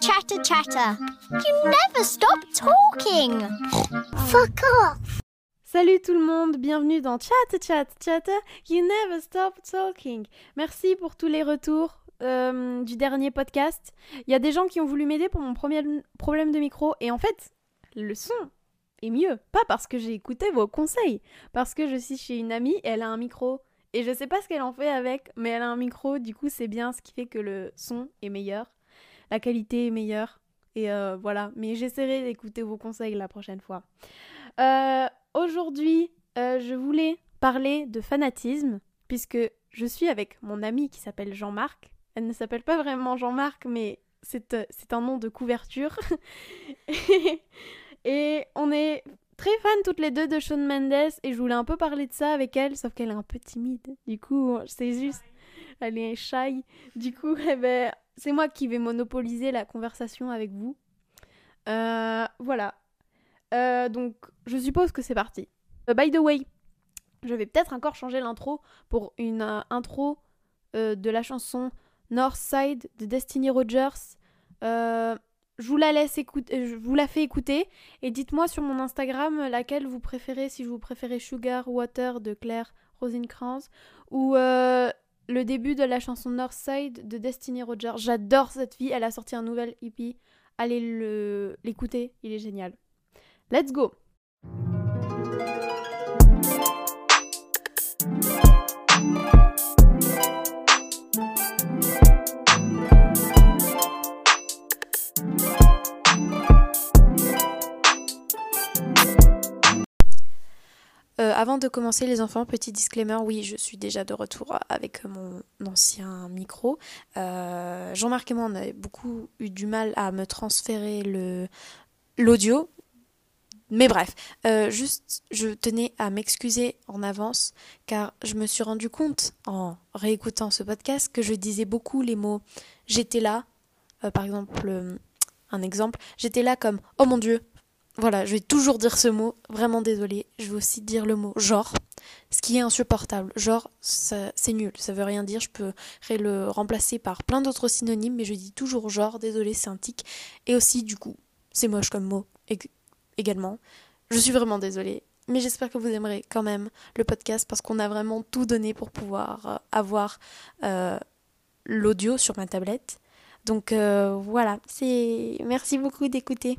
chatter, chatter. You never stop talking. Fuck off. Salut tout le monde, bienvenue dans Chat Chat Chatter. You never stop talking. Merci pour tous les retours euh, du dernier podcast. Il y a des gens qui ont voulu m'aider pour mon premier problème de micro et en fait, le son est mieux. Pas parce que j'ai écouté vos conseils, parce que je suis chez une amie et elle a un micro. Et je sais pas ce qu'elle en fait avec, mais elle a un micro, du coup c'est bien, ce qui fait que le son est meilleur, la qualité est meilleure. Et euh, voilà, mais j'essaierai d'écouter vos conseils la prochaine fois. Euh, Aujourd'hui, euh, je voulais parler de fanatisme, puisque je suis avec mon ami qui s'appelle Jean-Marc. Elle ne s'appelle pas vraiment Jean-Marc, mais c'est un nom de couverture. et on est très fans toutes les deux de Shawn Mendes et je voulais un peu parler de ça avec elle, sauf qu'elle est un peu timide. Du coup, c'est juste, elle est shy. Du coup, eh ben, c'est moi qui vais monopoliser la conversation avec vous. Euh, voilà. Euh, donc, je suppose que c'est parti. Euh, by the way, je vais peut-être encore changer l'intro pour une intro de la chanson Northside de Destiny Rogers je vous la laisse écouter, je vous la fais écouter et dites-moi sur mon Instagram laquelle vous préférez, si vous préférez Sugar Water de Claire Rosencrantz ou le début de la chanson Northside de Destiny Rogers. J'adore cette fille, elle a sorti un nouvel EP. Allez l'écouter, il est génial. Let's go! Avant de commencer les enfants, petit disclaimer, oui, je suis déjà de retour avec mon ancien micro. Euh, Jean-Marc et moi, on avait beaucoup eu du mal à me transférer l'audio. Mais bref, euh, juste, je tenais à m'excuser en avance car je me suis rendu compte en réécoutant ce podcast que je disais beaucoup les mots j'étais là. par exemple, un exemple, j'étais là comme oh mon dieu, voilà, je vais toujours dire ce mot, vraiment désolé. Je vais aussi dire le mot genre, ce qui est insupportable. Genre, c'est nul, ça veut rien dire. Je peux le remplacer par plein d'autres synonymes, mais je dis toujours genre, désolé, c'est un tic. Et aussi, du coup, c'est moche comme mot également. Je suis vraiment désolée. Mais j'espère que vous aimerez quand même le podcast parce qu'on a vraiment tout donné pour pouvoir euh, avoir euh, l'audio sur ma tablette. Donc euh, voilà, c'est merci beaucoup d'écouter.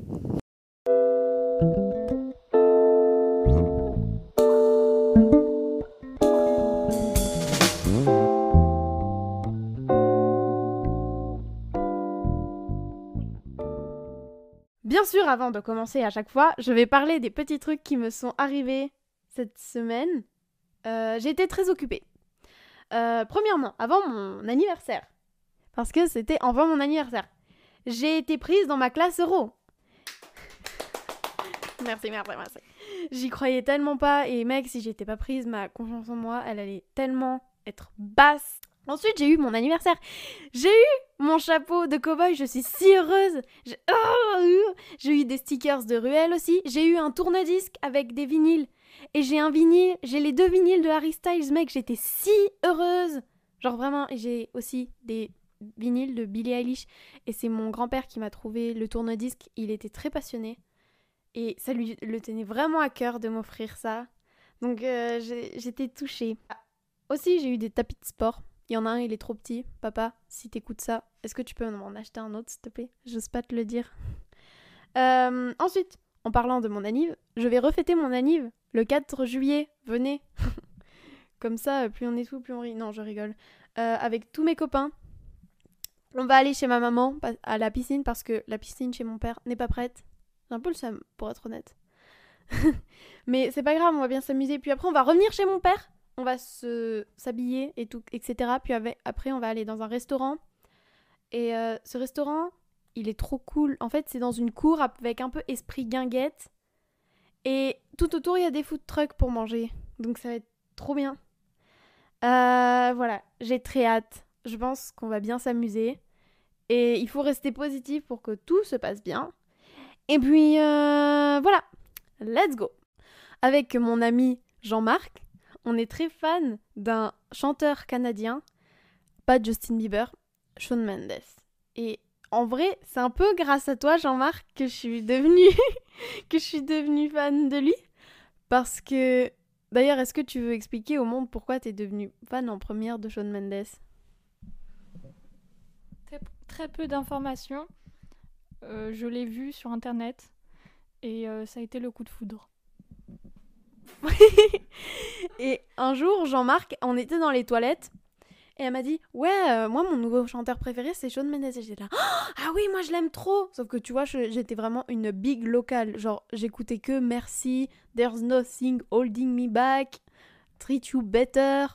Bien sûr, avant de commencer à chaque fois, je vais parler des petits trucs qui me sont arrivés cette semaine. Euh, j'ai été très occupée. Euh, premièrement, avant mon anniversaire, parce que c'était avant mon anniversaire, j'ai été prise dans ma classe euro. merci, merci, merci. J'y croyais tellement pas, et mec, si j'étais pas prise, ma confiance en moi, elle allait tellement être basse. Ensuite, j'ai eu mon anniversaire. J'ai eu mon chapeau de cow-boy, je suis si heureuse. Oh, j'ai eu des stickers de ruelle aussi. J'ai eu un tourne-disque avec des vinyles. Et j'ai un vinyle, j'ai les deux vinyles de Harry Styles, mec, j'étais si heureuse. Genre vraiment, j'ai aussi des vinyles de Billie Eilish. Et c'est mon grand-père qui m'a trouvé le tourne-disque. Il était très passionné. Et ça lui le tenait vraiment à cœur de m'offrir ça. Donc euh, j'étais touchée. Aussi, j'ai eu des tapis de sport il y en a un, il est trop petit. Papa, si t'écoutes ça, est-ce que tu peux m'en acheter un autre, s'il te plaît? J'ose pas te le dire. Euh, ensuite, en parlant de mon anniv, je vais refêter mon anniv le 4 juillet. Venez. Comme ça, plus on est tout, plus on rit. Non, je rigole. Euh, avec tous mes copains. On va aller chez ma maman à la piscine parce que la piscine chez mon père n'est pas prête. J'ai un peu le seum, pour être honnête. Mais c'est pas grave, on va bien s'amuser. Puis après, on va revenir chez mon père on va se s'habiller et tout, etc. Puis après, on va aller dans un restaurant. Et euh, ce restaurant, il est trop cool. En fait, c'est dans une cour avec un peu esprit guinguette. Et tout autour, il y a des food trucks pour manger. Donc ça va être trop bien. Euh, voilà, j'ai très hâte. Je pense qu'on va bien s'amuser. Et il faut rester positif pour que tout se passe bien. Et puis, euh, voilà, let's go. Avec mon ami Jean-Marc, on est très fan d'un chanteur canadien, pas Justin Bieber, Shawn Mendes. Et en vrai, c'est un peu grâce à toi, Jean-Marc, que je suis devenue que je suis devenue fan de lui. Parce que, d'ailleurs, est-ce que tu veux expliquer au monde pourquoi tu es devenue fan en première de Shawn Mendes? Très, peu d'informations. Euh, je l'ai vu sur internet et euh, ça a été le coup de foudre. et un jour, Jean-Marc, on était dans les toilettes et elle m'a dit Ouais, euh, moi, mon nouveau chanteur préféré, c'est Shawn Mendes. Et j'étais là Ah oui, moi, je l'aime trop Sauf que tu vois, j'étais vraiment une big locale. Genre, j'écoutais que Merci, There's Nothing Holding Me Back, Treat You Better,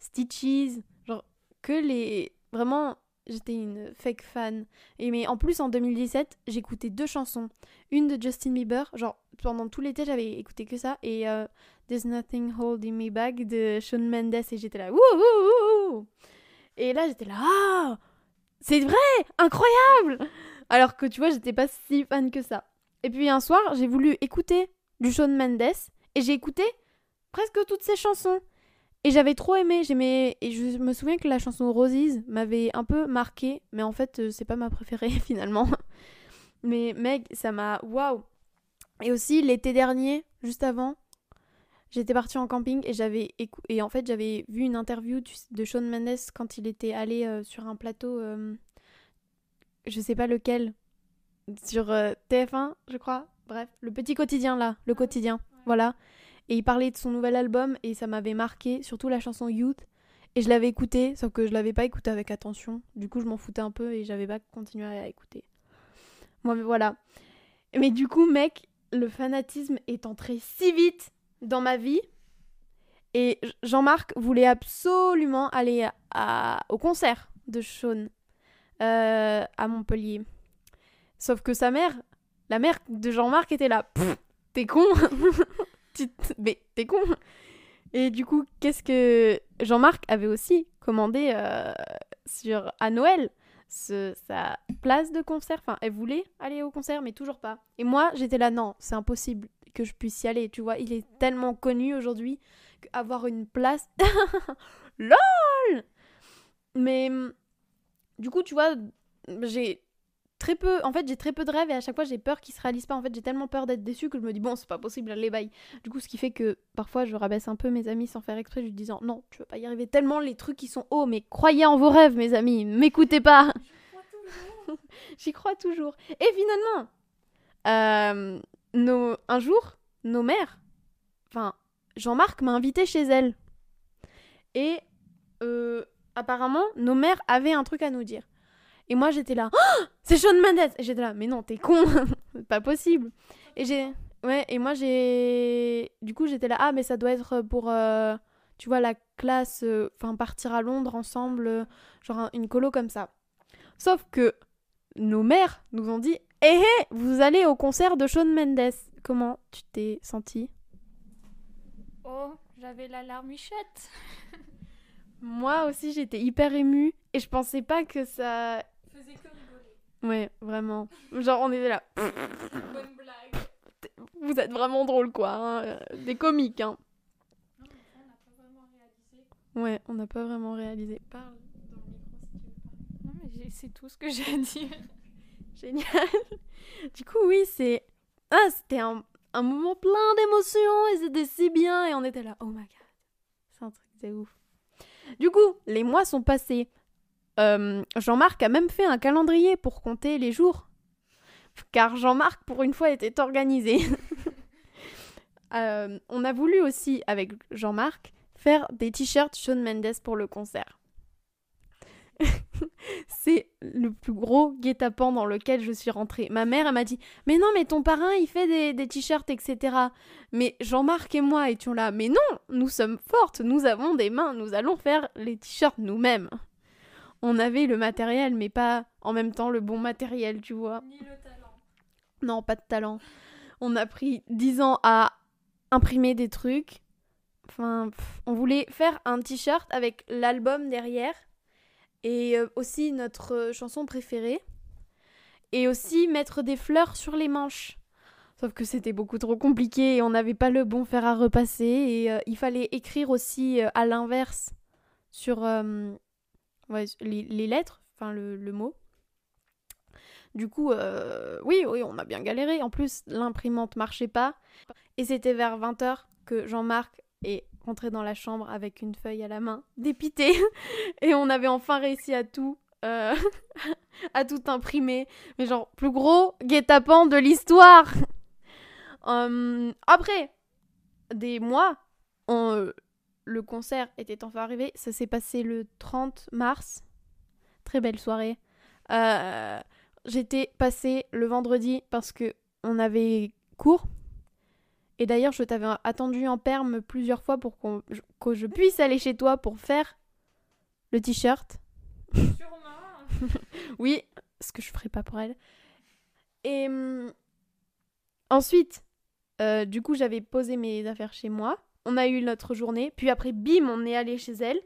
Stitches. Genre, que les. Vraiment, j'étais une fake fan. Et mais en plus, en 2017, j'écoutais deux chansons. Une de Justin Bieber, genre, pendant tout l'été, j'avais écouté que ça. Et euh, There's Nothing Holding Me Back de Shawn Mendes. Et j'étais là et là, j'étais là, ah, c'est vrai, incroyable Alors que tu vois, j'étais pas si fan que ça. Et puis un soir, j'ai voulu écouter du Shawn Mendes et j'ai écouté presque toutes ses chansons. Et j'avais trop aimé, j'aimais et je me souviens que la chanson Roses m'avait un peu marqué, mais en fait, euh, c'est pas ma préférée finalement. Mais Meg, ça m'a waouh. Et aussi l'été dernier, juste avant, J'étais partie en camping et j'avais et en fait j'avais vu une interview de Shawn Mendes quand il était allé euh, sur un plateau, euh, je sais pas lequel, sur euh, TF1 je crois. Bref, le petit quotidien là, le quotidien, voilà. Et il parlait de son nouvel album et ça m'avait marqué, surtout la chanson Youth. Et je l'avais écouté, sauf que je l'avais pas écouté avec attention. Du coup, je m'en foutais un peu et j'avais pas continué à écouter. Moi, mais voilà. Mais du coup, mec, le fanatisme est entré si vite dans ma vie. Et Jean-Marc voulait absolument aller à, au concert de Sean euh, à Montpellier. Sauf que sa mère, la mère de Jean-Marc était là. T'es con Mais t'es con Et du coup, qu'est-ce que Jean-Marc avait aussi commandé euh, sur à Noël? Ce, sa place de concert. Enfin, elle voulait aller au concert, mais toujours pas. Et moi, j'étais là, non, c'est impossible que je puisse y aller. Tu vois, il est tellement connu aujourd'hui qu'avoir une place. LOL Mais du coup, tu vois, j'ai très peu. En fait, j'ai très peu de rêves et à chaque fois, j'ai peur qu'ils se réalisent pas. En fait, j'ai tellement peur d'être déçue que je me dis, bon, c'est pas possible, allez, bye. Du coup, ce qui fait que parfois, je rabaisse un peu mes amis sans faire exprès, lui disant, non, tu vas pas y arriver. Tellement les trucs qui sont hauts, mais croyez en vos rêves, mes amis, m'écoutez pas. J'y crois toujours. Et finalement, euh, nos, un jour, nos mères, enfin, Jean-Marc m'a invité chez elle. Et euh, apparemment, nos mères avaient un truc à nous dire. Et moi, j'étais là, oh, c'est Sean Mendes Et j'étais là, mais non, t'es con, c'est pas possible. Et j'ai, ouais, et moi, j'ai, du coup, j'étais là, ah, mais ça doit être pour, euh, tu vois, la classe, euh, enfin, partir à Londres ensemble, genre une colo comme ça. Sauf que nos mères nous ont dit, hé hé, vous allez au concert de Shawn Mendes. Comment tu t'es senti Oh, j'avais la larmichette. Moi aussi, j'étais hyper émue et je pensais pas que ça. Ouais, vraiment. Genre, on était là. Bonne blague. Vous êtes vraiment drôle, quoi. Hein. Des comiques, hein. Non, mais ça, on n'a pas vraiment réalisé. Ouais, on n'a pas vraiment réalisé. Parle dans le micro si tu veux parler. Non, mais c'est tout ce que j'ai à dire. Génial. du coup, oui, c'est. Ah, c'était un, un, moment plein d'émotions et c'était si bien et on était là. Oh my god. C'est un truc de ouf. Du coup, les mois sont passés. Euh, Jean-Marc a même fait un calendrier pour compter les jours. Car Jean-Marc, pour une fois, était organisé. euh, on a voulu aussi, avec Jean-Marc, faire des t-shirts Shawn Mendes pour le concert. c'est le plus gros guet-apens dans lequel je suis rentrée. Ma mère, elle m'a dit Mais non, mais ton parrain, il fait des, des t-shirts, etc. Mais Jean-Marc et moi étions là Mais non, nous sommes fortes, nous avons des mains, nous allons faire les t-shirts nous-mêmes. On avait le matériel, mais pas en même temps le bon matériel, tu vois. Ni le talent. Non, pas de talent. On a pris 10 ans à imprimer des trucs. Enfin, on voulait faire un t-shirt avec l'album derrière et euh, aussi notre euh, chanson préférée. Et aussi mettre des fleurs sur les manches. Sauf que c'était beaucoup trop compliqué et on n'avait pas le bon fer à repasser. Et euh, il fallait écrire aussi à l'inverse sur les, lettres, enfin le, mot. Du coup, euh, oui, oui, on a bien galéré. En plus, l'imprimante marchait pas. Et c'était vers 20h que Jean-Marc est rentré dans la chambre avec une feuille à la main, dépité. Et on avait enfin réussi à tout. euh, à tout imprimer. Mais genre, plus gros guet-apens de l'histoire. Hum, après, des mois, on, le concert était enfin arrivé. Ça s'est passé le 30 mars. Très belle soirée. Euh, J'étais passée le vendredi parce que on avait cours. Et d'ailleurs, je t'avais attendu en perme plusieurs fois pour qu'on- que je puisse aller chez toi pour faire le t-shirt. Oui, ce que je ferai pas pour elle. Et hum, ensuite, euh, du coup, j'avais posé mes affaires chez moi. On a eu notre journée. Puis après, bim, on est allé chez elle.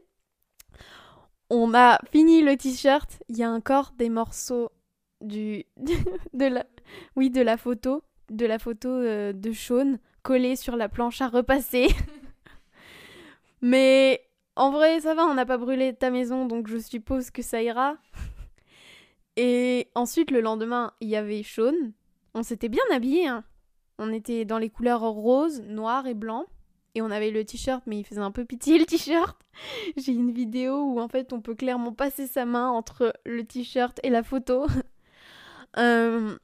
On a fini le t-shirt. Il y a encore des morceaux du de la oui de la photo de la photo euh, de Sean collée sur la planche à repasser. Mais en vrai, ça va, on n'a pas brûlé ta maison, donc je suppose que ça ira. Et ensuite, le lendemain, il y avait Sean. On s'était bien habillés. Hein. On était dans les couleurs rose, noir et blanc. Et on avait le t-shirt, mais il faisait un peu pitié le t-shirt. J'ai une vidéo où en fait on peut clairement passer sa main entre le t-shirt et la photo. Euh,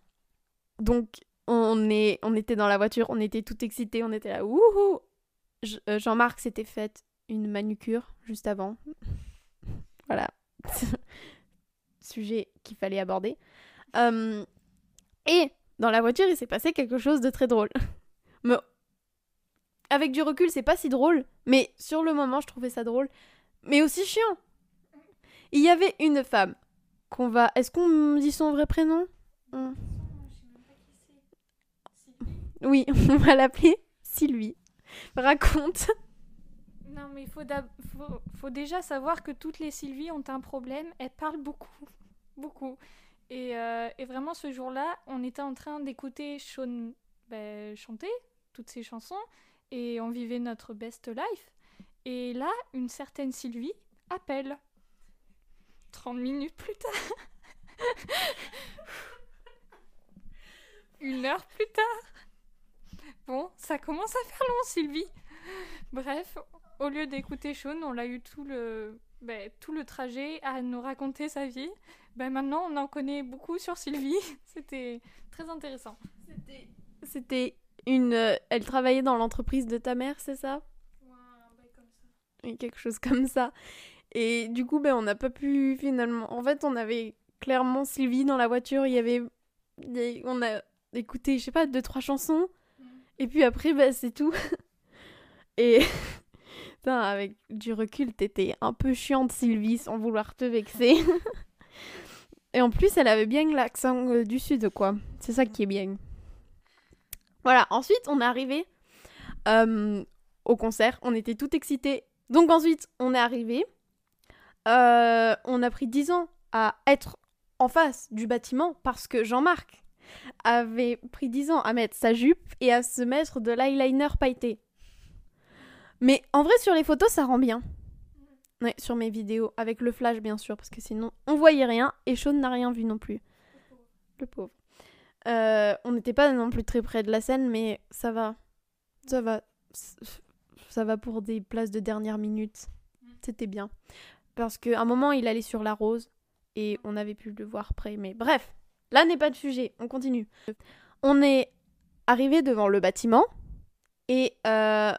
donc on, est, on était dans la voiture, on était tout excités, on était là, euh, Jean-Marc s'était fait une manucure juste avant. voilà. Sujet qu'il fallait aborder. Euh, et dans la voiture, il s'est passé quelque chose de très drôle. Mais avec du recul, c'est pas si drôle. Mais sur le moment, je trouvais ça drôle. Mais aussi chiant. Il y avait une femme qu'on va. Est-ce qu'on dit son vrai prénom? Hmm. Oui, on va l'appeler Sylvie. Raconte. Non, mais il faut, déjà savoir que toutes les Sylvie ont un problème. Elles parlent beaucoup. Beaucoup. Et, euh, et vraiment, ce jour-là, on était en train d'écouter Sean ben, chanter toutes ses chansons et on vivait notre best life. Et là, une certaine Sylvie appelle. 30 minutes plus tard. Une heure plus tard. Bon, ça commence à faire long, Sylvie. Bref, au lieu d'écouter Sean, on l'a eu tout le, ben, tout le trajet à nous raconter sa vie. Ben, maintenant, on en connaît beaucoup sur Sylvie. C'était très intéressant. C'était une. euh, Elle travaillait dans l'entreprise de ta mère, c'est ça? Oui, quelque chose comme ça. Et du coup, ben, on n'a pas pu finalement. En fait, on avait clairement Sylvie dans la voiture. Il y avait. On a écouté, je sais pas, deux, trois chansons. Et puis après, ben, c'est tout. Et. Putain, avec du recul, t'étais un peu chiante, Sylvie, sans vouloir te vexer. Et en plus, elle avait bien l'accent euh, du sud, quoi. C'est ça qui est bien. Voilà, ensuite, on est arrivé euh, au concert. On était tout excités. Donc ensuite, on est arrivé. Euh, on a pris 10 ans à être en face du bâtiment parce que Jean-Marc avait pris 10 ans à mettre sa jupe et à se mettre de l'eyeliner pailleté. Mais en vrai, sur les photos, ça rend bien. Ouais, sur mes vidéos, avec le flash bien sûr, parce que sinon on voyait rien et Sean n'a rien vu non plus. Le pauvre. Euh, on n'était pas non plus très près de la scène, mais ça va. Ça va. Ça va pour des places de dernière minute. C'était bien. Parce qu'à un moment, il allait sur la rose et on avait pu le voir près. Mais bref, là n'est pas de sujet. On continue. On est arrivé devant le bâtiment et euh,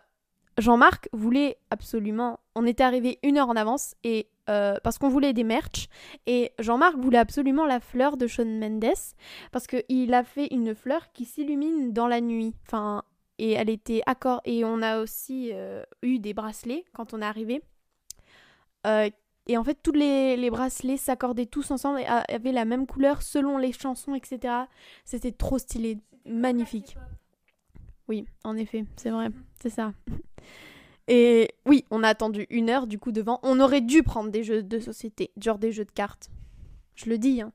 Jean-Marc voulait absolument. On était arrivé une heure en avance et euh, parce qu'on voulait des merch et Jean-Marc voulait absolument la fleur de Shawn Mendes parce qu'il a fait une fleur qui s'illumine dans la nuit. Enfin, et elle était accord. Et on a aussi euh, eu des bracelets quand on est arrivé. Euh, et en fait, tous les, les bracelets s'accordaient tous ensemble et avaient la même couleur selon les chansons, etc. C'était trop stylé, magnifique. Oui, en effet, c'est vrai, c'est ça. Et oui, on a attendu une heure du coup devant. On aurait dû prendre des jeux de société, genre des jeux de cartes. Je le dis. Hein.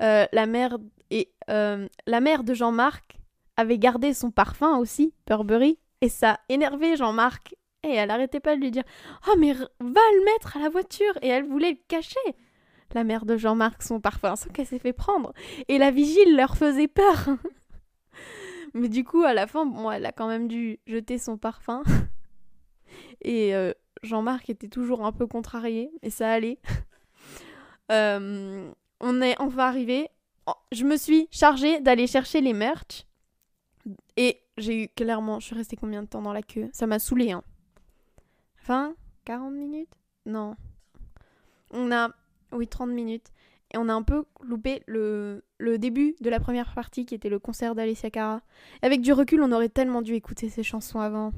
Euh, la mère et euh, la mère de Jean-Marc avait gardé son parfum aussi, Burberry, et ça énervait Jean-Marc. Et elle arrêtait pas de lui dire Oh, mais va le mettre à la voiture Et elle voulait le cacher. la mère de Jean-Marc son parfum sans qu'elle s'est fait prendre. Et la vigile leur faisait peur. Mais du coup, à la fin, bon, elle a quand même dû jeter son parfum. Et euh, Jean-Marc était toujours un peu contrarié, et ça allait. Euh, on est enfin arrivé. Je me suis chargée d'aller chercher les merch. Et j'ai eu clairement, je suis restée combien de temps dans la queue? Ça m'a saoulé, hein. 20 40 minutes? Non. On a, oui, 30 minutes. Et on a un peu loupé le, le début de la première partie qui était le concert d'Alicia Cara. Avec du recul, on aurait tellement dû écouter ses chansons avant.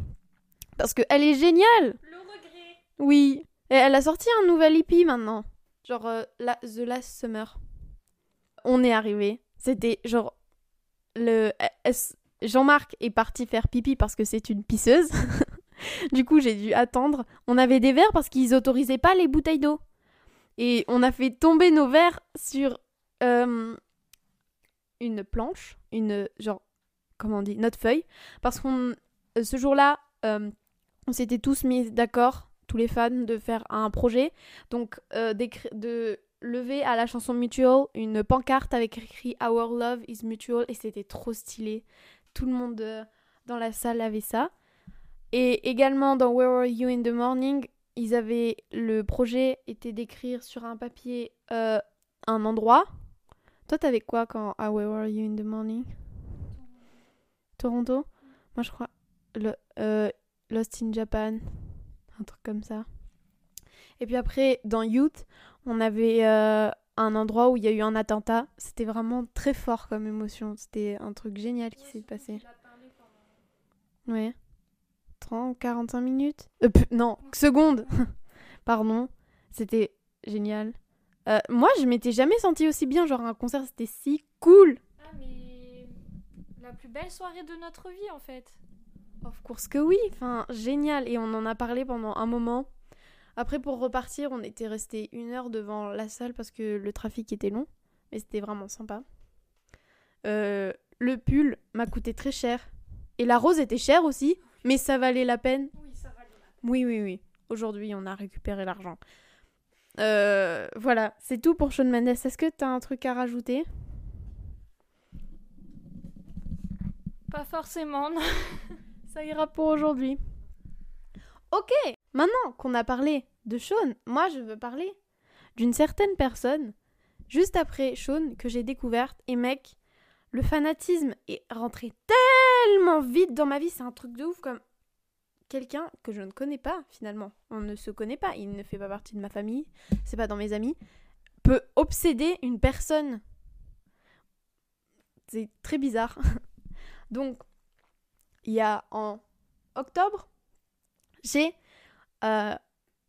Parce qu'elle est géniale Le regret. Oui. Et elle a sorti un nouvel EP maintenant. Genre euh, la- The Last Summer. On est arrivé. C'était genre le S- Jean-Marc est parti faire pipi parce que c'est une pisseuse. du coup, j'ai dû attendre. On avait des verres parce qu'ils autorisaient pas les bouteilles d'eau. Et on a fait tomber nos verres sur euh, une planche, une genre comment on dit, notre feuille parce qu'on euh, ce jour-là euh, on s'était tous mis d'accord, tous les fans, de faire un projet. Donc, euh, de lever à la chanson Mutual une pancarte avec écrit Our love is mutual. Et c'était trop stylé. Tout le monde euh, dans la salle avait ça. Et également dans Where Were You in the Morning, ils avaient le projet était d'écrire sur un papier euh, un endroit. Toi, t'avais quoi quand à Where Were You in the Morning? Toronto? Moi, je crois. Euh, Lost in Japan, un truc comme ça. Et puis après, dans Youth, on avait euh, un endroit où il y a eu un attentat. C'était vraiment très fort comme émotion. C'était un truc génial qui s'est passé. Ouais. 30, 45 minutes? Euh, Non, secondes Pardon. C'était génial. Euh, moi, je m'étais jamais sentie aussi bien. Genre, un concert, c'était si cool. Ah, mais la plus belle soirée de notre vie en fait. Of course que oui, enfin génial et on en a parlé pendant un moment. Après pour repartir, on était resté une heure devant la salle parce que le trafic était long, mais c'était vraiment sympa. Euh, le pull m'a coûté très cher et la rose était chère aussi, mais ça valait la peine. Oui, ça. Oui oui oui. Aujourd'hui, on a récupéré l'argent. Euh, voilà, c'est tout pour Shawn Mendes. Est-ce que t'as un truc à rajouter? Pas forcément, non. Ça ira pour aujourd'hui. Ok, maintenant qu'on a parlé de Sean, moi je veux parler d'une certaine personne juste après Sean que j'ai découverte. Et mec, le fanatisme est rentré tellement vite dans ma vie, c'est un truc de ouf comme quelqu'un que je ne connais pas finalement. On ne se connaît pas, il ne fait pas partie de ma famille, c'est pas dans mes amis, peut obséder une personne. C'est très bizarre. Donc, il y a en octobre, j'ai. euh,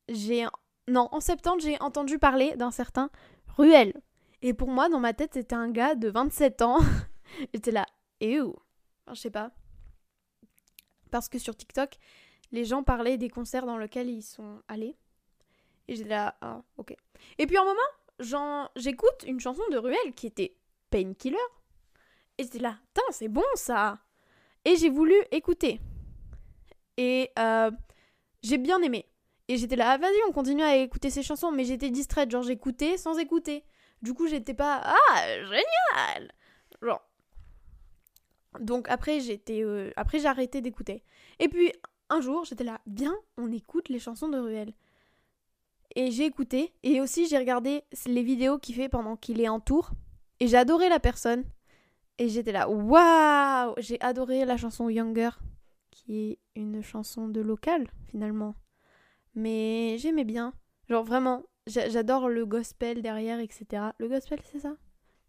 j'ai. Non, en septembre, j'ai entendu parler d'un certain Ruel. Et pour moi, dans ma tête, c'était un gars de 27 ans. J'étais là, et où? Je sais pas. Parce que sur TikTok, les gens parlaient des concerts dans lesquels ils sont allés. Et j'étais là, ah, ok. Et puis un moment, j'écoute une chanson de Ruel qui était Painkiller. Et j'étais là, putain, c'est bon ça Et j'ai voulu écouter. Et euh, j'ai bien aimé. Et j'étais là, ah, vas-y, on continue à écouter ces chansons. Mais j'étais distraite, genre j'écoutais sans écouter. Du coup, j'étais pas, ah, génial Genre. Donc après, j'étais, euh, après j'ai arrêté d'écouter. Et puis, un jour, j'étais là, bien, on écoute les chansons de Ruel. Et j'ai écouté. Et aussi, j'ai regardé les vidéos qu'il fait pendant qu'il est en tour. Et j'ai adoré la personne. Et j'étais là, waouh J'ai adoré la chanson Younger, qui est une chanson de local, finalement. Mais j'aimais bien. Genre vraiment, j'a- j'adore le gospel derrière, etc. Le gospel, c'est ça?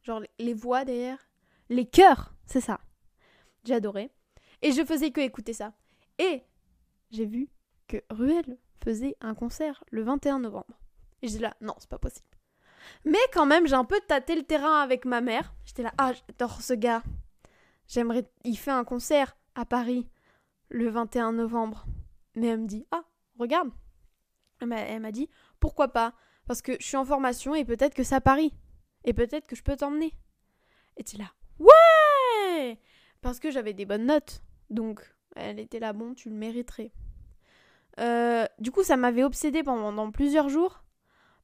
Genre les- voix derrière? Les chœurs, c'est ça. Adoré. Et je faisais que écouter ça. Et j'ai vu que Ruel faisait un concert le 21 novembre. Et j'étais là, non, c'est pas possible. Mais quand même, j'ai un peu tâté le terrain avec ma mère. J'étais là, ah, j'adore ce gars. J'aimerais. Il fait un concert à Paris le 21 novembre. Mais elle me dit, ah, regarde. Elle m'a- dit, pourquoi pas? Parce que je suis en formation et peut-être que c'est à Paris. Et peut-être que je peux t'emmener. Et tu là, ouais Parce que j'avais des bonnes notes. Donc, elle était là, bon, tu le mériterais. Euh, du coup, ça m'avait obsédé pendant plusieurs jours.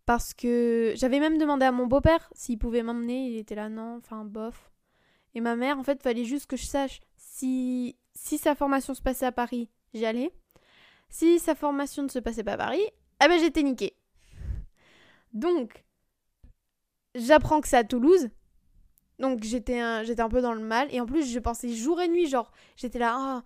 Parce que j'avais même demandé à mon beau-père s'il pouvait m'emmener. Il était là, non, enfin, bof. Et ma mère, en fait, fallait juste que je sache si, si sa formation se passait à Paris, j'y allais. Si sa formation ne se passait pas à Paris, ah ben j'étais niquée. Donc, j'apprends que c'est à Toulouse. Donc j'étais un, j'étais un peu dans le mal. Et en plus, je pensais jour et nuit, genre, j'étais là. ah.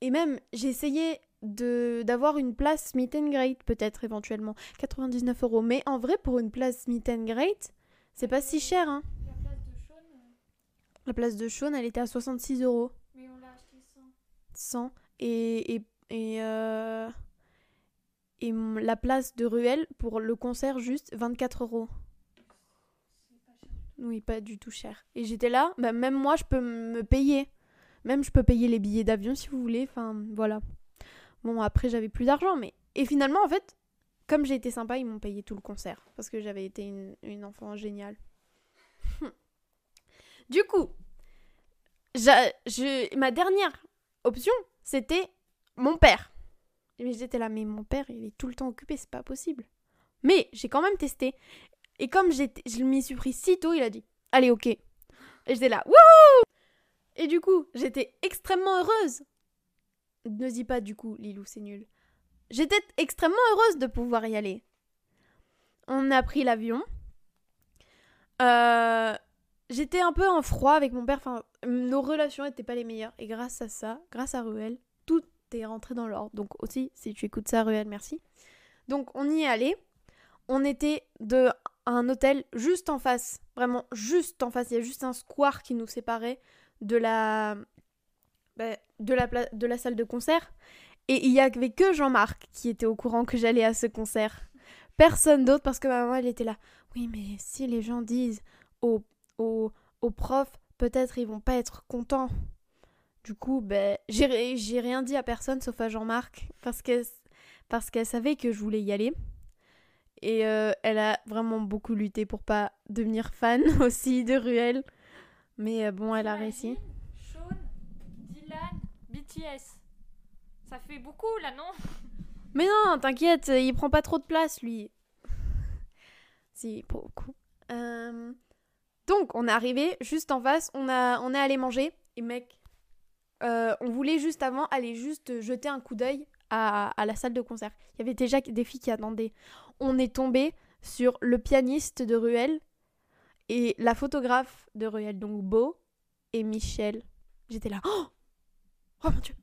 Et même, j'ai essayé de d'avoir une place meet and great, peut-être éventuellement. 99 euros. Mais en vrai, pour une place meet and great, c'est pas si cher. Hein. La place de Sean, euh, La place de Shaun, elle était à 66 euros. mais on l'a acheté sans. 100. Et, et, et, euh, et la place de Ruelle, pour le concert, juste 24 euros. C'est pas cher. Oui, pas du tout cher. Et j'étais là, bah, même moi, je peux me payer. Même je peux payer les billets d'avion si vous voulez. Enfin, voilà. Bon, après, j'avais plus d'argent, mais. Et finalement, en fait, comme j'ai été sympa, ils m'ont payé tout le concert. Parce que j'avais été une, enfant géniale. du coup, je... ma dernière option, c'était mon père. Mais j'étais là, mais mon père, il est tout le temps occupé, c'est pas possible. Mais j'ai quand même testé. Et comme je m'y suis pris si tôt, il a dit Allez, ok. Et j'étais là, wouhou Et du coup, j'étais extrêmement heureuse. Ne dis pas du coup, Lilou, c'est nul. J'étais extrêmement heureuse de pouvoir y aller. On a pris l'avion. Euh, J'étais un peu en froid avec mon père. Nos relations n'étaient pas les meilleures. Et grâce à ça, grâce à Ruel, tout est rentré dans l'ordre. Donc aussi, si tu écoutes ça, Ruel, merci. Donc on y est allé. On était de un hôtel juste en face, vraiment juste en face. Il y a juste un square qui nous séparait de la bah, de la de la salle de concert. Et il y avait que Jean-Marc qui était au courant que j'allais à ce concert. Personne d'autre parce que ma maman elle était là. Oui, mais si les gens disent aux aux, aux profs, peut-être ils vont pas être contents. Du coup, ben j'ai j'ai rien dit à personne sauf à Jean-Marc parce qu'elle parce qu'elle savait que je voulais y aller. Et euh, elle a vraiment beaucoup lutté pour pas devenir fan aussi de Ruel. Mais euh, bon, elle a réussi. Ça fait beaucoup là, non? Mais non, t'inquiète, il prend pas trop de place, lui. si, beaucoup. Euh, Donc, on est arrivé juste en face, on, a... on est allé manger. Et mec, euh, on voulait juste avant aller juste jeter un coup d'œil à... à la salle de concert. Il y avait déjà des filles qui attendaient. On est tombé sur le pianiste de Ruel et la photographe de Ruel, donc Beau et Michel. J'étais là. Oh, oh mon dieu!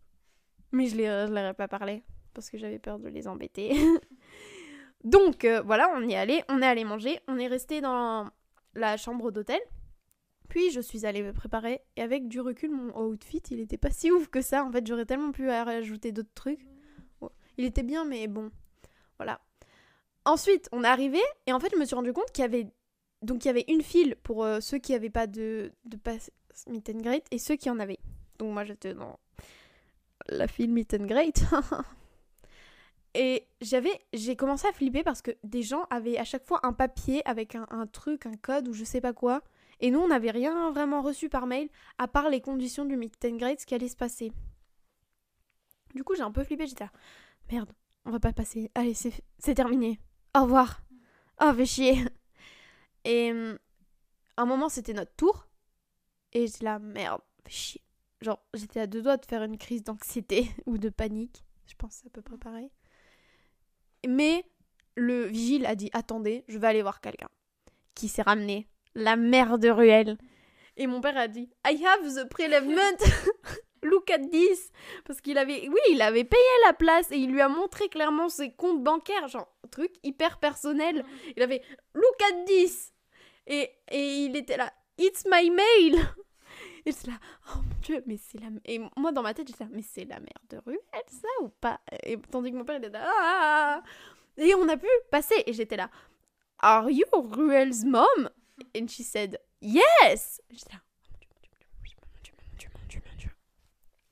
Mais je ne leur ai pas parlé parce que j'avais peur de les embêter. Donc euh, voilà, on y est allé, on est allé manger, on est resté dans la chambre d'hôtel. Puis je suis allée me préparer et avec du recul, mon outfit, il était pas si ouf que ça. En fait, j'aurais tellement pu rajouter d'autres trucs. Il était bien, mais bon, voilà. Ensuite, on est arrivé et en fait, je me suis rendu compte qu'il y avait donc il y avait une file pour euh, ceux qui n'avaient pas de de pass meet et ceux qui en avaient. Donc moi, j'étais dans la file meet and greet. Et j'avais, j'ai commencé à flipper parce que des gens avaient à chaque fois un papier avec un, truc, un code ou je sais pas quoi. Et nous, on n'avait rien vraiment reçu par mail à part les conditions du meet and greet, ce qui allait se passer. Du coup, j'ai un peu flippé. J'étais là, merde, on va pas passer. Allez, c'est, terminé. Au revoir. Oh, fais chier. Et hum, un moment, c'était notre tour. Et j'étais là, merde, fais chier. Genre, j'étais à deux doigts de faire une crise d'anxiété ou de panique. Je pense à peu près pareil. Mais le vigile a dit attendez, je vais aller voir quelqu'un. Qui s'est ramené La mère de Ruel. Et mon père a dit I have the prelevement. Look at this. Parce qu'il avait, oui, il avait payé la place et il lui a montré clairement ses comptes bancaires, genre truc hyper personnel. Il avait Look at this. Et, et il était là It's my mail. Et j'étais là, oh mon dieu, mais c'est la. Et moi dans ma tête, j'étais là, mais c'est la mère de Ruel, ça ou pas? Et tandis que mon père était là, ah Et on a pu passer. Et j'étais là, Are you Ruel's mom? And she said, Yes J'étais là.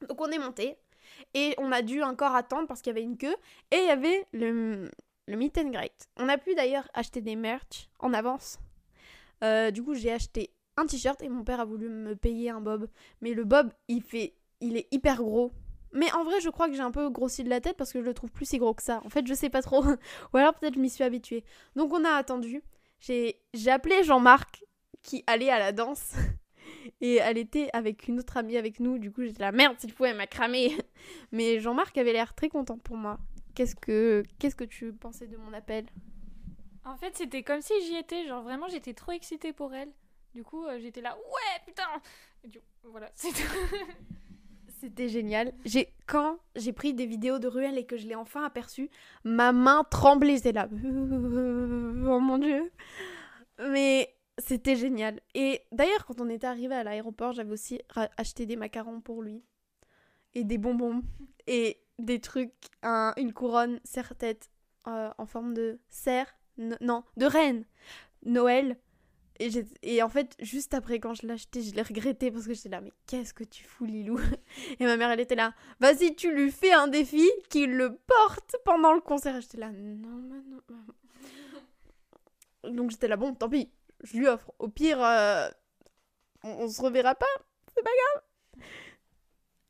Donc on est monté. Et on a dû encore attendre parce qu'il y avait une queue. Et il y avait le, le meet and greet. On a pu d'ailleurs acheter des merch en avance. Euh, du coup, j'ai acheté un t-shirt et mon père a voulu me payer un bob. Mais le bob, il fait, il est hyper gros. Mais en vrai, je crois que j'ai un peu grossi de la tête parce que je le trouve plus si gros que ça. En fait, je sais pas trop. Ou alors peut-être je m'y suis habituée. Donc on a attendu. J'ai appelé Jean-Marc qui allait à la danse. Et elle était avec une autre amie avec nous. Du coup, j'étais là, merde, s'il faut, elle m'a cramé. Mais Jean-Marc avait l'air très content pour moi. Qu'est-ce que qu'est-ce que tu pensais de mon appel? En fait, c'était comme si j'y étais. Genre, vraiment, j'étais trop excitée pour elle. Du coup, euh, j'étais là, ouais, putain voilà. C'était génial. Quand j'ai pris des vidéos de Ruel et que je l'ai enfin aperçu, ma main tremblait. J'étais là, oh mon dieu. Mais c'était génial. Et d'ailleurs, quand on était arrivé à l'aéroport, j'avais aussi acheté des macarons pour lui et des bonbons et des trucs, un- une couronne serre-tête euh, en forme de cerf, non, de reine, Noël. Et, en fait, juste après, quand je l'ai acheté, je l'ai regretté parce que j'étais là, mais qu'est-ce que tu fous, Lilou Et ma mère, elle était là, vas-y, tu lui fais un défi qu'il le porte pendant le concert. J'étais là, non, non. maman. Donc j'étais là, bon, tant pis, je lui offre. Au pire, euh, on, on se reverra pas, c'est pas grave.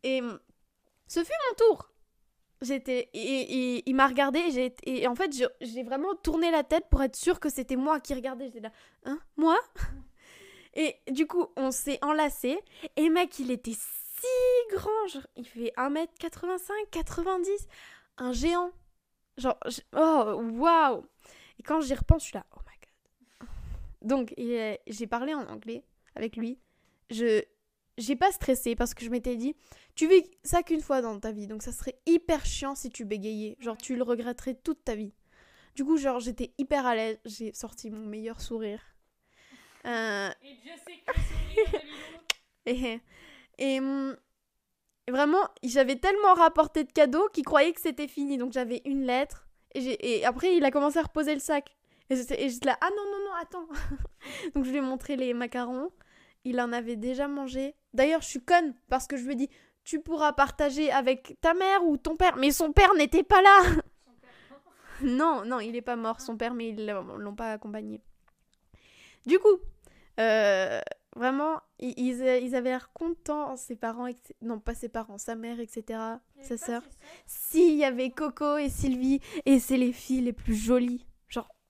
Et ce fut mon tour. J'étais et, il m'a regardé et, et en fait j'ai vraiment tourné la tête pour être sûre que c'était moi qui regardais. J'étais là, hein, moi? Et du coup on s'est enlacés et mec il était si grand, genre, il fait 1m85, 90, un géant. Genre, oh waouh Et quand j'y repense, je suis là, oh my god. Donc j'ai parlé en anglais avec lui. Je j'ai pas stressé parce que je m'étais dit, tu vis ça qu'une fois dans ta vie, donc ça serait hyper chiant si tu bégayais. Genre, tu le regretterais toute ta vie. Du coup, genre, j'étais hyper à l'aise. J'ai sorti mon meilleur sourire. Euh, Et Dieu sait que sourire de Lilou. et, et, hum, vraiment, j'avais tellement rapporté de cadeaux qu'il croyait que c'était fini. Donc, j'avais une lettre. Et, et après, il a commencé à reposer le sac. Et j'étais là, ah non, non, non, attends. donc, je lui ai montré les macarons. Il en avait déjà mangé. D'ailleurs, je suis conne parce que je lui ai dit, tu pourras partager avec ta mère ou ton père. Mais son père n'était pas là. non, non, il est pas mort, son père, mais ils l'ont l'ont pas accompagné. Du coup, euh, vraiment, ils, ils avaient l'air contents, ses parents, non pas ses parents, sa mère, etc., sa sœur. Si, il y avait Coco et Sylvie, et c'est les filles les plus jolies.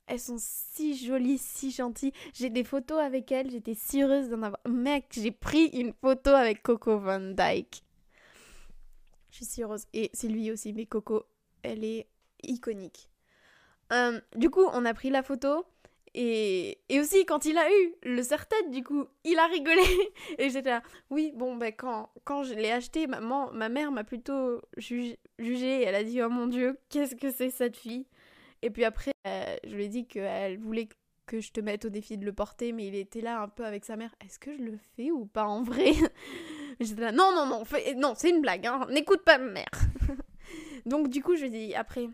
Elles sont si jolies, si gentilles. J'ai des photos avec elles, j'étais si heureuse d'en avoir. Mec, j'ai pris une photo avec Coco Van Dyke. Je suis si heureuse. Et Sylvie aussi, mais Coco, elle est iconique. Euh, du coup, on a pris la photo. Et, et aussi, quand il a eu le serre-tête, du coup, il a rigolé. Et j'étais là, oui, bon, ben, quand, quand je l'ai acheté, maman, ma mère m'a plutôt jugé. Elle a dit, oh mon Dieu, qu'est-ce que c'est cette fille? Et puis après, euh, je lui ai dit qu'elle voulait que je te mette au défi de le porter, mais il était là un peu avec sa mère. Est-ce que je le fais ou pas en vrai? J'étais là, non, non, non, non, c'est une blague, hein, n'écoute pas ma mère. Donc du coup, je lui ai dit après,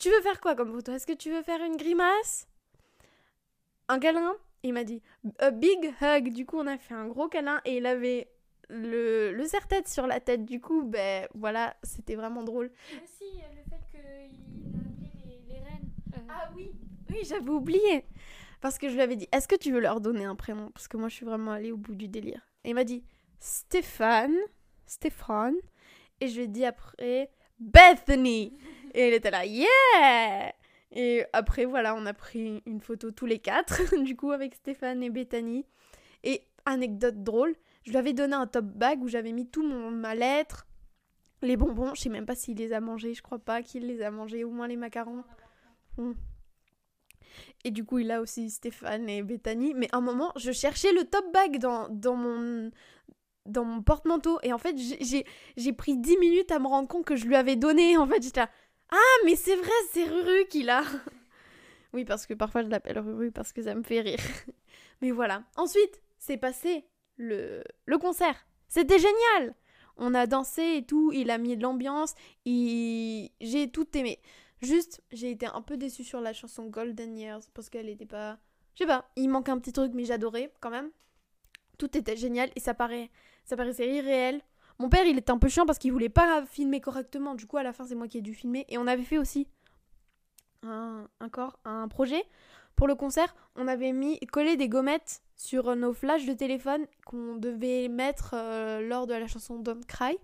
tu veux faire quoi comme photo? Est-ce que tu veux faire une grimace? Un câlin? Il m'a dit, a big hug. Du coup, on a fait un gros câlin et il avait le, le serre-tête sur la tête. Du coup, ben voilà, c'était vraiment drôle. Aussi euh, le fait qu'il a appelé les, les reines. Euh, Ah oui Oui, j'avais oublié. Parce que je lui avais dit, est-ce que tu veux leur donner un prénom? Parce que moi, je suis vraiment allée au bout du délire. Et il m'a dit, Stéphane. Stéphane. Et je lui ai dit après, Bethany. Et elle était là, yeah Et après, voilà, on a pris une photo tous les quatre, du coup, avec Stéphane et Bethany. Et anecdote drôle, je lui avais donné un top bag où j'avais mis tout mon, ma lettre, les bonbons. Je sais même pas s'il les a mangés, je crois pas qu'il les a mangés, au moins les macarons. Et du coup, il a aussi Stéphane et Bethany. Mais à un moment, je cherchais le top bag dans, dans mon, dans mon porte-manteau. Et en fait, j'ai- pris 10 minutes à me rendre compte que je lui avais donné. En fait, j'étais Ah, mais c'est vrai, c'est Ruru qu'il a. Oui, parce que parfois je l'appelle Ruru parce que ça me fait rire. Mais voilà. Ensuite, c'est passé le, le concert. C'était génial. On a dansé et tout. Il a mis de l'ambiance. Il... J'ai tout aimé. Juste, j'ai été un peu déçue sur la chanson Golden Years parce qu'elle était pas. Je sais pas, il manque un petit truc, mais j'adorais quand même. Tout était génial et ça, paraît... ça paraissait irréel. Mon père, il était un peu chiant parce qu'il voulait pas filmer correctement. Du coup, à la fin, c'est moi qui ai dû filmer. Et on avait fait aussi un, corps, un projet pour le concert. On avait mis collé des gommettes sur nos flashs de téléphone qu'on devait mettre euh, lors de la chanson Don't Cry.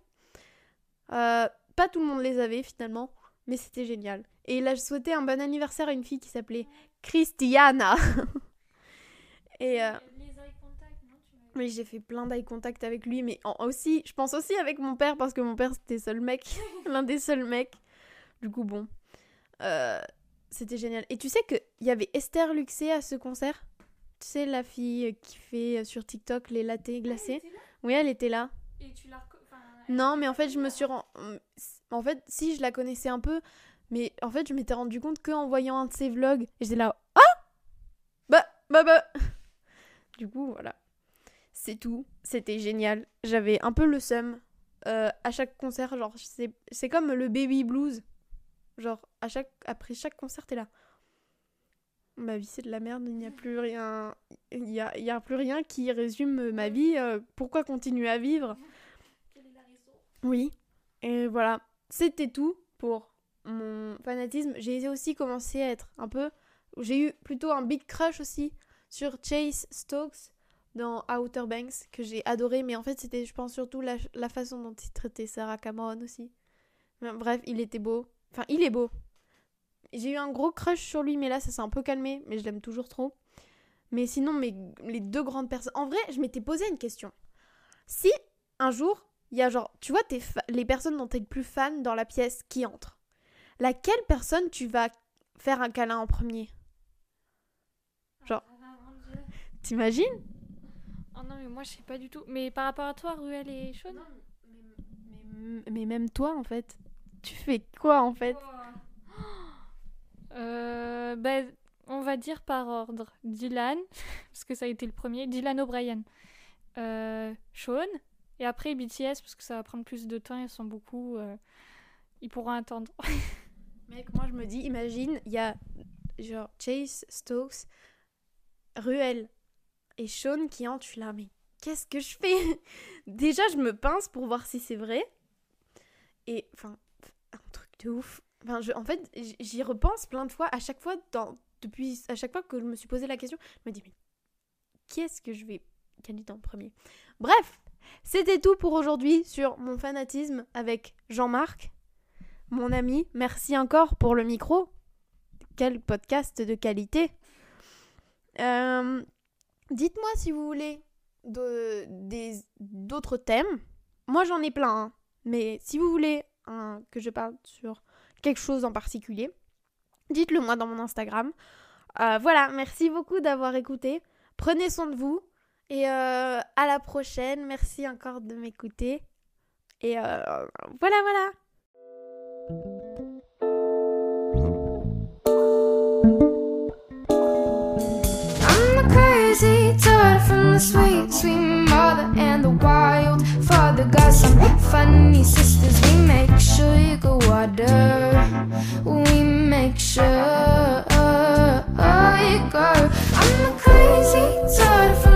Euh, pas tout le monde les avait finalement, mais c'était génial. Et là, je souhaitais un bon anniversaire à une fille qui s'appelait Christiana. Et euh, oui, j'ai fait plein d'eye contact avec lui, mais en- aussi, je pense aussi avec mon père parce que mon père c'était seul mec, l'un des seuls mecs. Du coup, bon, Euh, c'était génial. Et tu sais qu'il y avait Esther Luxé à ce concert? Tu sais, la fille qui fait euh, sur TikTok les lattés glacés? Oui, elle était là. Et tu Non, mais en fait, je me suis ren- En fait, si, je la connaissais un peu, mais en fait, je m'étais rendu compte qu'en voyant un de ses vlogs, et j'étais là, ah Bah, bah, bah Du coup, voilà. C'est tout. C'était génial. J'avais un peu le seum. euh, à chaque concert, genre, c'est c'est comme le baby blues. Genre, à chaque, après chaque concert, t'es là. Ma vie, c'est de la merde, il n'y a plus rien. Il y a, il y a plus rien qui résume ma vie. euh, pourquoi continuer à vivre Quelle est la raison oui. Et voilà. C'était tout pour mon fanatisme. J'ai aussi commencé à être un peu. J'ai eu plutôt un big crush aussi sur Chase Stokes dans Outer Banks que j'ai adoré. Mais en fait, c'était, je pense, surtout la, la façon dont il traitait Sarah Cameron aussi. Bref, il était beau. Enfin, il est beau. J'ai eu un gros crush sur lui, mais là, ça s'est un peu calmé. Mais je l'aime toujours trop. Mais sinon, mes, les deux grandes personnes. En vrai, je m'étais posé une question. Si un jour, il y a genre, tu vois, tes les personnes dont tu es le plus fan dans la pièce qui entrent. Laquelle personne tu vas faire un câlin en premier? Genre. Ah, Dieu. T'imagines? Oh non, mais moi je sais pas du tout. Mais par rapport à toi, Ruel et Sean? Mais, mais même toi, en fait. Tu fais quoi, en fait? Euh, ben, on va dire par ordre. Dylan, parce que ça a été le premier. Dylan O'Brien. Euh, Sean. Et après BTS, parce que ça va prendre plus de temps. Ils sont beaucoup. euh, ils pourront attendre. Mec, moi, je me dis, imagine, il y a genre Chase Stokes, Ruel et Sean qui entrent. Je suis là, mais qu'est-ce que je fais? Déjà, je me pince pour voir si c'est vrai. Et, enfin, un truc de ouf. Enfin, je, en fait, j'y repense plein de fois. À chaque fois, dans, depuis, à chaque fois que je me suis posé la question, je me dis, mais qu'est-ce que je vais gagner en premier? Bref, c'était tout pour aujourd'hui sur mon fanatisme avec Jean-Marc, mon ami. Merci encore pour le micro. Quel podcast de qualité. Euh, Dites-moi si vous voulez d'autres thèmes. Moi, j'en ai plein. hein. Mais si vous voulez que je parle sur quelque chose en particulier, dites-le moi dans mon Instagram. Euh, voilà, merci beaucoup d'avoir écouté. Prenez soin de vous. Et euh, à la prochaine. Merci encore de m'écouter. Et euh, voilà, voilà. Crazy daughter from the sweet, sweet mother and the wild father. Got some funny sisters. We make go water. We make sure you go. I'm the